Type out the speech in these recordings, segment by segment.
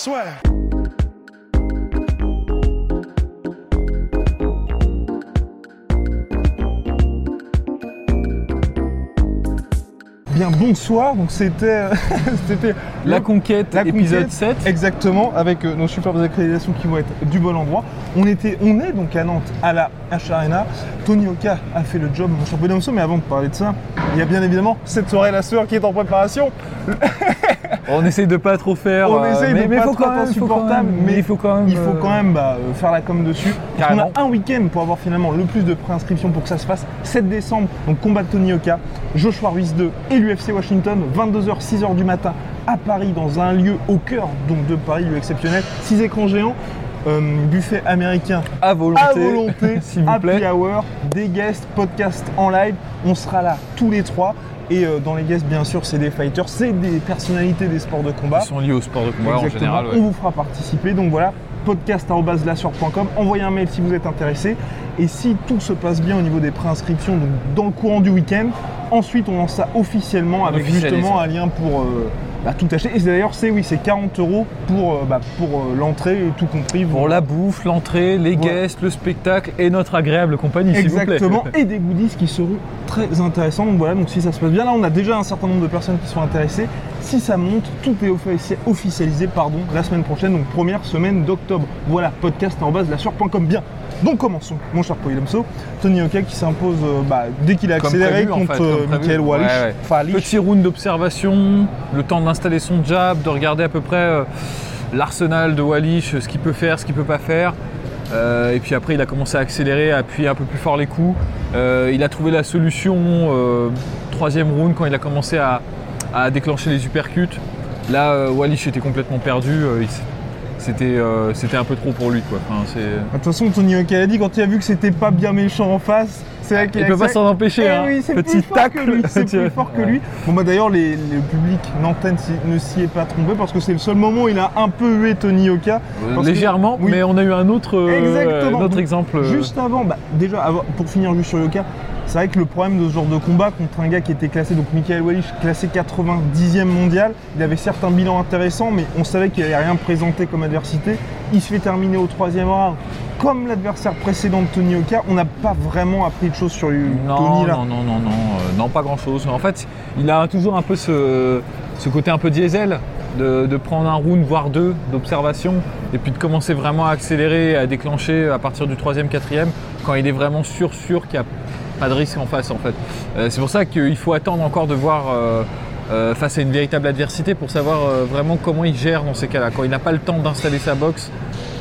Swear. Bien, bonsoir. Donc c'était c'était La conquête, La épisode conquête, 7. Exactement, avec euh, nos superbes accréditations qui vont être du bon endroit. On était, on est donc à Nantes, à la H Arena. Tony Oka a fait le job, mon Bonhomme, mais avant de parler de ça, il y a bien évidemment cette soirée la sueur qui est en préparation. On essaye de pas trop faire. On euh, essaye mais, de mais pas faut trop quand même, être faut quand insupportable, mais il faut quand même. Il faut euh, quand même bah, euh, faire la com dessus. Parce Carrément. a un week-end pour avoir finalement le plus de préinscriptions pour que ça se fasse. 7 décembre, donc combat de Tony Oka, Joshua Ruiz 2 et l'UFC Washington, 22h, 6h du matin à Paris, dans un lieu au cœur donc de Paris, lieu exceptionnel. 6 écrans géants, euh, buffet américain à volonté. à volonté, s'il vous happy hour, des guests, podcast en live. On sera là tous les trois. Et euh, dans les guests, bien sûr, c'est des fighters, c'est des personnalités des sports de combat. Ils sont liés au sport de combat en Exactement. général. ouais. On vous fera participer. Donc voilà, podcast.lasur.com. Envoyez un mail si vous êtes intéressé. Et si tout se passe bien au niveau des préinscriptions, donc dans le courant du week-end, ensuite on lance ça officiellement avec justement un lien pour euh, bah, tout acheter. Et d'ailleurs, c'est oui, c'est 40 euros pour, euh, bah, pour euh, l'entrée, tout compris. Pour la bouffe, l'entrée, les Voilà. guests, le spectacle et notre agréable compagnie, s'il vous plaît. Exactement, et des goodies qui seront très intéressants. Donc voilà, donc si ça se passe bien, là on a déjà un certain nombre de personnes qui sont intéressées. Si ça monte, tout est offici- officialisé pardon, la semaine prochaine, donc première semaine d'octobre. Voilà, podcast en base, la sur.com. Bien. Donc commençons, mon cher Poilemso. Tony Oka qui s'impose euh, bah, dès qu'il a accéléré prévu, en contre fait, euh. Michael Wallish. Ouais, ouais. Falish. Petit round d'observation, le temps d'installer son jab, de regarder à peu près euh, l'arsenal de Wallish, ce qu'il peut faire, ce qu'il peut pas faire. Euh, et puis après, il a commencé à accélérer, à appuyer un peu plus fort les coups. Euh, il a trouvé la solution euh, troisième round quand il a commencé à, à déclencher les uppercuts. Là, euh, Wallish était complètement perdu. euh, il c'était, euh, c'était un peu trop pour lui. Quoi. Enfin, c'est... De toute façon, Tony dit quand il a vu que c'était pas bien méchant en face, c'est là qu'il Il peut pas s'en empêcher. Eh hein. oui, c'est Petit plus fort tacle. que lui. C'est plus fort que Ouais. lui. Bon bah d'ailleurs les- le public nantais ne s'y- est pas trompé parce que c'est le seul moment où il a un peu hué Tony Oka. Que- Légèrement, oui. mais on a eu un autre, euh, un autre exemple. euh, Juste avant, bah, déjà pour finir juste sur Yoka, c'est vrai que le problème de ce genre de combat contre un gars qui était classé, donc Michael Wallish, classé 90e mondial, il avait certes un bilan intéressant, mais on savait qu'il n'avait rien présenté comme adversité. Il se fait terminer au troisième round. Comme l'adversaire précédent de Tony Oka, on n'a pas vraiment appris de choses sur Tony Non, là. non, non, non, non, euh, non, pas grand chose. En fait, il a toujours un peu ce, ce côté un peu diesel de, de prendre un round, voire deux d'observation, et puis de commencer vraiment à accélérer, à déclencher à partir du troisième, quatrième, quand il est vraiment sûr, sûr qu'il n'y a pas de risque en face, en fait. Euh, c'est pour ça qu'il faut attendre encore de voir euh, euh, face à une véritable adversité pour savoir vraiment comment il gère dans ces cas-là, quand il n'a pas le temps d'installer sa boxe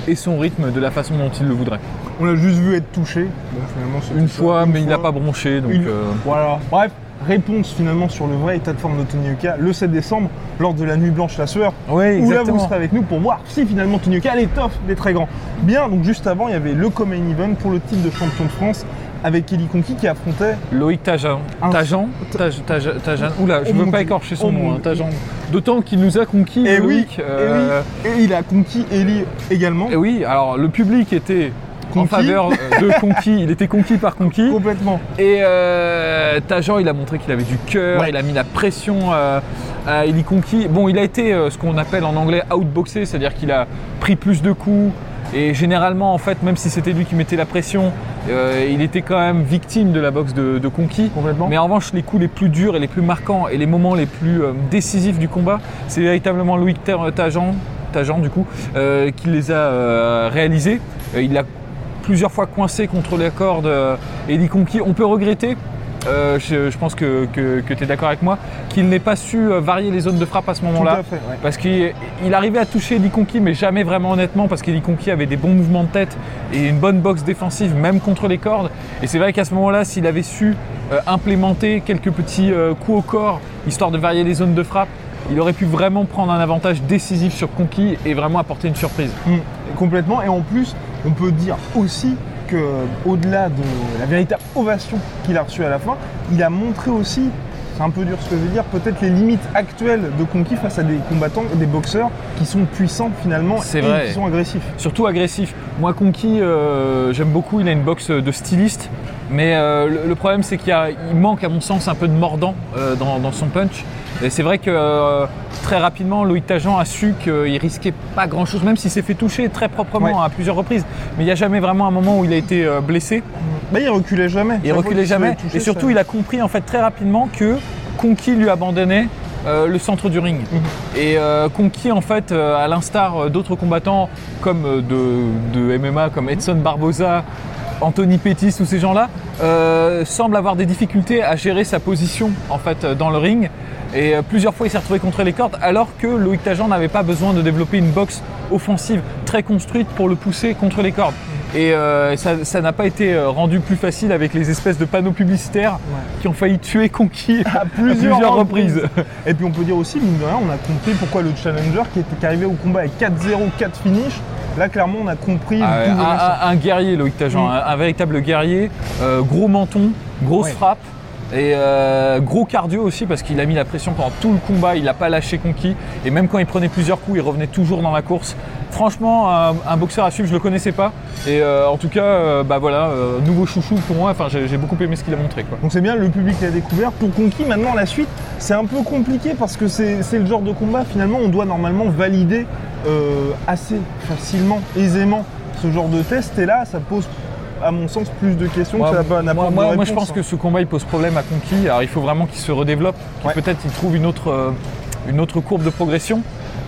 et son rythme de la façon dont il le voudrait. On l'a juste vu être touché. Bon, finalement, c'était Une fois, Une mais il n'a pas bronché, donc... Une- euh, Voilà. Bref, réponse finalement sur le vrai état de forme de Tony Oka le 7 décembre lors de la nuit blanche la sueur. Oui, Où là vous serez avec nous pour voir si finalement Tony Oka est tough des très grands. Bien, donc juste avant il y avait le Common Event pour le titre de champion de France avec Kelly Conky qui affrontait Loïc Tajan. Tajan Taj- Taj- Tajan. Oula, je Oh veux pas écorcher son nom, hein. Tajan. D'autant qu'il nous a conquis, et oui, Loïc. et euh, oui, et il a conquis Ellie également et oui, alors le public était en faveur euh, de conquis, il était conquis par conquis. complètement. Et euh, Tajan, il a montré qu'il avait du cœur, Ouais. il a mis la pression euh, à Eli Conquis. Bon, il a été euh, ce qu'on appelle en anglais outboxé, c'est-à-dire qu'il a pris plus de coups. Et généralement, en fait, même si c'était lui qui mettait la pression, euh, il était quand même victime de la boxe de, de Conquis. Mais en revanche, les coups les plus durs et les plus marquants et les moments les plus euh, décisifs du combat, c'est véritablement Loïc Ta- Tajan, Tajan du coup, euh, qui les a euh, réalisés. Euh, il a plusieurs fois coincé contre la corde euh, Eddie Conquis. On peut regretter, euh, je, je pense que, tu es d'accord avec moi, qu'il n'ait pas su euh, varier les zones de frappe à ce moment-là. ouais. Parce qu'il il arrivait à toucher Conquis, mais jamais vraiment honnêtement, parce qu'Eddie Conquis avait des bons mouvements de tête et une bonne boxe défensive, même contre les cordes. Et c'est vrai qu'à ce moment-là, s'il avait su euh, implémenter quelques petits euh, coups au corps, histoire de varier les zones de frappe, il aurait pu vraiment prendre un avantage décisif sur Conquis et vraiment apporter une surprise. Mm, complètement. Et en plus, on peut dire aussi que au-delà de la véritable ovation qu'il a reçue à la fin, il a montré aussi, c'est un peu dur ce que je veux dire, peut-être les limites actuelles de Conquis face à des combattants, des boxeurs qui sont puissants finalement et vrai. qui sont agressifs. Surtout agressif. Moi, Conquis, euh, j'aime beaucoup, il a une boxe de styliste. Mais euh, le, le problème, c'est qu'il manque, à mon sens, un peu de mordant euh, dans, dans son punch. Et c'est vrai que euh, très rapidement, Loïc Tajan a su qu'il risquait pas grand-chose, même s'il s'est fait toucher très proprement Ouais. à plusieurs reprises. Mais il n'y a jamais vraiment un moment où il a été blessé. Bah, il reculait jamais. Il reculait jamais. Et surtout, ça- il a compris en fait très rapidement que Conky lui abandonnait le centre du ring. Mhm. Et Conky, en fait, à l'instar d'autres combattants comme de, de MMA, comme Edson Barboza, Anthony Pettis, tous ces gens-là, euh, semble avoir des difficultés à gérer sa position en fait euh, dans le ring. Et euh, plusieurs fois, il s'est retrouvé contre les cordes, alors que Loïc Tajan n'avait pas besoin de développer une boxe offensive très construite pour le pousser contre les cordes. Et euh, ça n'a pas été rendu plus facile avec les espèces de panneaux publicitaires qui ont failli tuer Conky à à plusieurs, reprises. Et puis on peut dire aussi, mine de rien, on a compris pourquoi le challenger qui était qui arrivé au combat avec 4-0, 4 finish, là clairement on a compris Ah ouais, un, un- guerrier, Loïc Tajan, un, un véritable guerrier, euh, gros menton, grosse Ouais. frappe. Et euh, gros cardio aussi parce qu'il a mis la pression pendant tout le combat, il n'a pas lâché Conky et même quand il prenait plusieurs coups, il revenait toujours dans la course. Franchement, un, un boxeur à suivre, je le connaissais pas et euh, en tout cas, euh, bah voilà, euh, nouveau chouchou pour moi. Enfin, j'ai j'ai beaucoup aimé ce qu'il a montré quoi. Donc c'est bien, le public l'a découvert. Pour Conquis, maintenant la suite, c'est un peu compliqué parce que c'est c'est le genre de combat, finalement, on doit normalement valider assez facilement, aisément ce genre de test. Et là, ça pose, à mon sens, plus de questions Moi, que ça n'a pas moi, moi- moi, je pense hein. que ce combat il pose problème à Conky. Alors il faut vraiment qu'il se redéveloppe, qu'il Ouais. peut-être il trouve une autre, une autre courbe de progression.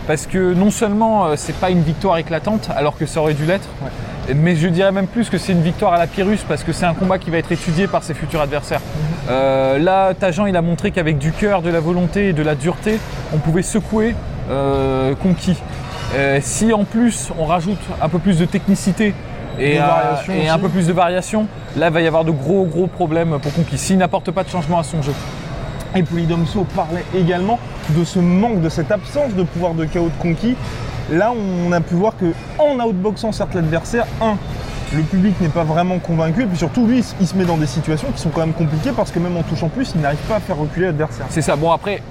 Parce que non seulement euh, c'est pas une victoire éclatante, alors que ça aurait dû l'être, mais je dirais même plus que c'est une victoire à la Pyrrhus parce que c'est un combat qui va être étudié par ses futurs adversaires. Mhm. Euh, là, Tajan il a montré qu'avec du cœur, de la volonté et de la dureté, on pouvait secouer euh, Conky. Euh, si en plus on rajoute un peu plus de technicité et, un peu plus de variation, là il va y avoir de gros gros problèmes pour Conky s'il n'apporte pas de changement à son jeu. Et Polydomso parlait également de ce manque, de cette absence de pouvoir de KO de Conquis. Là, on a pu voir que en outboxant certes l'adversaire, un, le public n'est pas vraiment convaincu, et puis surtout lui, il se met dans des situations qui sont quand même compliquées parce que même en touchant plus, il n'arrive pas à faire reculer l'adversaire. C'est ça. Bon après,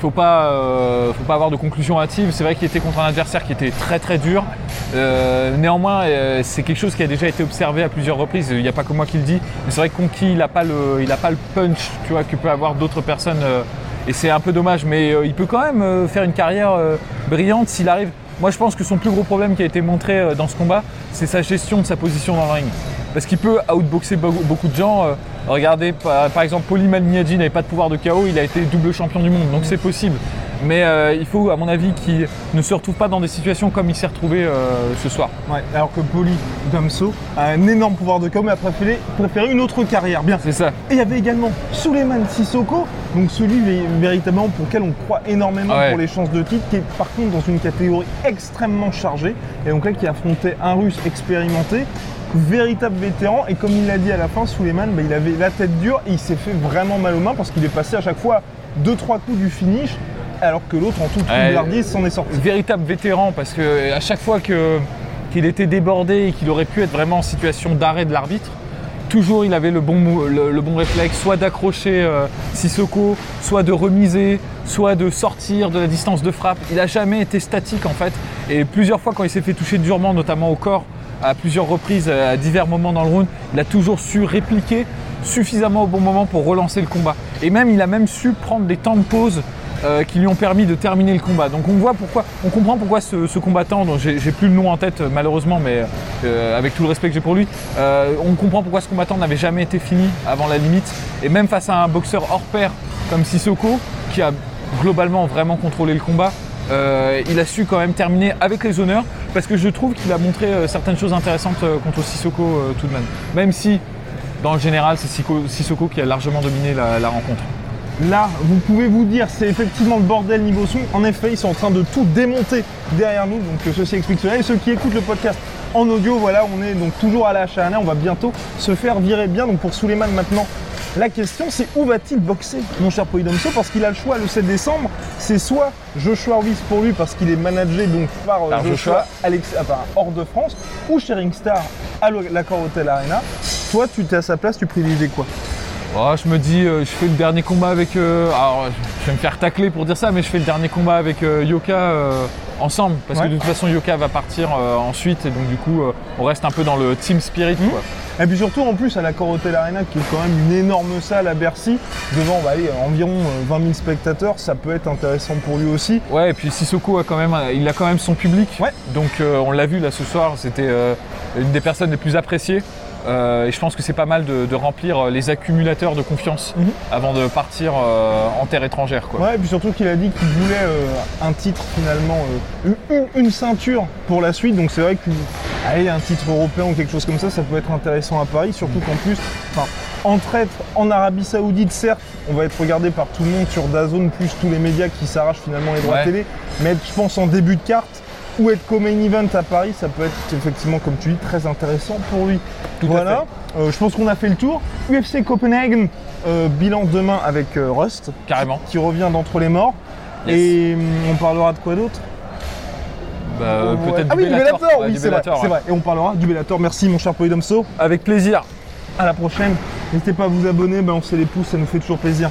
faut pas, euh, faut pas avoir de conclusion hâtive. C'est vrai qu'il était contre un adversaire qui était très très dur. Euh, néanmoins, euh, c'est quelque chose qui a déjà été observé à plusieurs reprises. Il n'y a pas que moi qui le dis. Mais c'est vrai que Conky, il n'a pas le, pas le punch, tu vois, que peut avoir d'autres personnes. euh, et c'est un peu dommage. Mais il peut quand même faire une carrière brillante s'il arrive. Moi, je pense que son plus gros problème qui a été montré euh, dans ce combat, c'est sa gestion de sa position dans le ring. Parce qu'il peut outboxer be- beaucoup de gens. Euh, regardez, par, exemple, Poli Malignaggi n'avait pas de pouvoir de KO, il a été double champion du monde, donc c'est possible. Mais euh, il faut, à mon avis, qu'il ne se retrouve pas dans des situations comme il s'est retrouvé euh, ce soir. Ouais, alors que Poly Domso a un énorme pouvoir de KO, mais a préféré, préféré une autre carrière. Bien. C'est ça. Et il y avait également Suleiman Sissoko, donc celui vé- véritablement pour lequel on croit énormément Ouais. pour les chances de titre, qui est par contre dans une catégorie extrêmement chargée, et donc là qui affrontait un russe expérimenté, véritable vétéran, et comme il l'a dit à la fin, Suleiman, bah, il avait la tête dure et il s'est fait vraiment mal aux mains parce qu'il est passé à chaque fois 2-3 coups du finish, alors que l'autre en toute Ouais. humilité s'en est sorti. Véritable vétéran, parce que à chaque fois que- qu'il était débordé et qu'il aurait pu être vraiment en situation d'arrêt de l'arbitre, toujours il avait le bon, le bon réflexe, soit d'accrocher euh, Sissoko, soit de remiser, soit de sortir de la distance de frappe. Il n'a jamais été statique en fait. Et plusieurs fois quand il s'est fait toucher durement, notamment au corps, à plusieurs reprises, à divers moments dans le round, il a toujours su répliquer suffisamment au bon moment pour relancer le combat. Et même il a même su prendre des temps de pause euh, qui lui ont permis de terminer le combat. Donc on voit pourquoi, on comprend pourquoi ce, combattant, dont j'ai plus le nom en tête euh, malheureusement, mais euh, avec tout le respect que j'ai pour lui, on comprend pourquoi ce combattant n'avait jamais été fini avant la limite. Et même face à un boxeur hors pair comme Sissoko, qui a globalement vraiment contrôlé le combat, il a su quand même terminer avec les honneurs, parce que je trouve qu'il a montré certaines choses intéressantes contre Sissoko tout de même. Même si, dans le général, c'est Sissoko qui a largement dominé la rencontre. Là, vous pouvez vous dire, c'est effectivement le bordel niveau son. En effet, ils sont en train de tout démonter derrière nous. Donc euh, ceci explique cela. Et ceux qui écoutent le podcast en audio, voilà, on est donc toujours à la HANA. On va bientôt se faire virer bien. Donc pour Suleiman maintenant, la question c'est où va-t-il boxer, mon cher Polydomso Parce qu'il a le choix le 7 décembre. C'est soit Joshua Orvis pour lui parce qu'il est managé donc par, euh, Par Joshua, Joshua. Alex, ah, hors de France, ou Sharing Star à l'Accor Hotel Arena. Toi, tu t'es à sa place, tu privilégies quoi? Oh, je me dis, euh, je fais le dernier combat avec. euh, alors, je vais me faire tacler pour dire ça, mais je fais le dernier combat avec euh, Yoka ensemble. Parce Ouais. que de toute façon, Yoka va partir ensuite. Et donc, du coup, on reste un peu dans le team spirit. Mhm. quoi. Et puis surtout, en plus, à la Corotel Arena, qui est quand même une énorme salle à Bercy, devant bah, allez, environ euh, 20 000 spectateurs, ça peut être intéressant pour lui aussi. Ouais, et puis Sissoko a quand même, il a quand même son public. Ouais. Donc euh, on l'a vu là ce soir, c'était euh, une des personnes les plus appréciées. Euh, et je pense que c'est pas mal de, de remplir les accumulateurs de confiance Mhm. avant de partir euh, en terre étrangère. Quoi. Ouais, et puis surtout qu'il a dit qu'il voulait euh, un titre finalement, euh, une, une ceinture pour la suite. Donc c'est vrai qu'un un titre européen ou quelque chose comme ça, ça peut être intéressant à Paris. Surtout qu'en plus, entre être en Arabie Saoudite, certes, on va être regardé par tout le monde sur DAZN, plus tous les médias qui s'arrachent finalement les droits Ouais. télé. Mais être, je pense, en début de carte ou être co-main event à Paris, ça peut être effectivement, comme tu dis, très intéressant pour lui. Tout à voilà, Euh, je pense qu'on a fait le tour. UFC Copenhagen, euh, bilan demain avec euh, Rust Carrément. qui revient d'entre les morts. Yes. Et hum, on parlera de quoi d'autre? Bah, euh, Ouais. Peut-être Ah du oui, du Bellator. Bellator, oui, du c'est vrai, Bellator, c'est ouais. vrai. Et on parlera du Bellator. Merci mon cher Polydomso. Avec plaisir. À la prochaine. N'hésitez pas à vous abonner, balancer les pouces, ça nous fait toujours plaisir.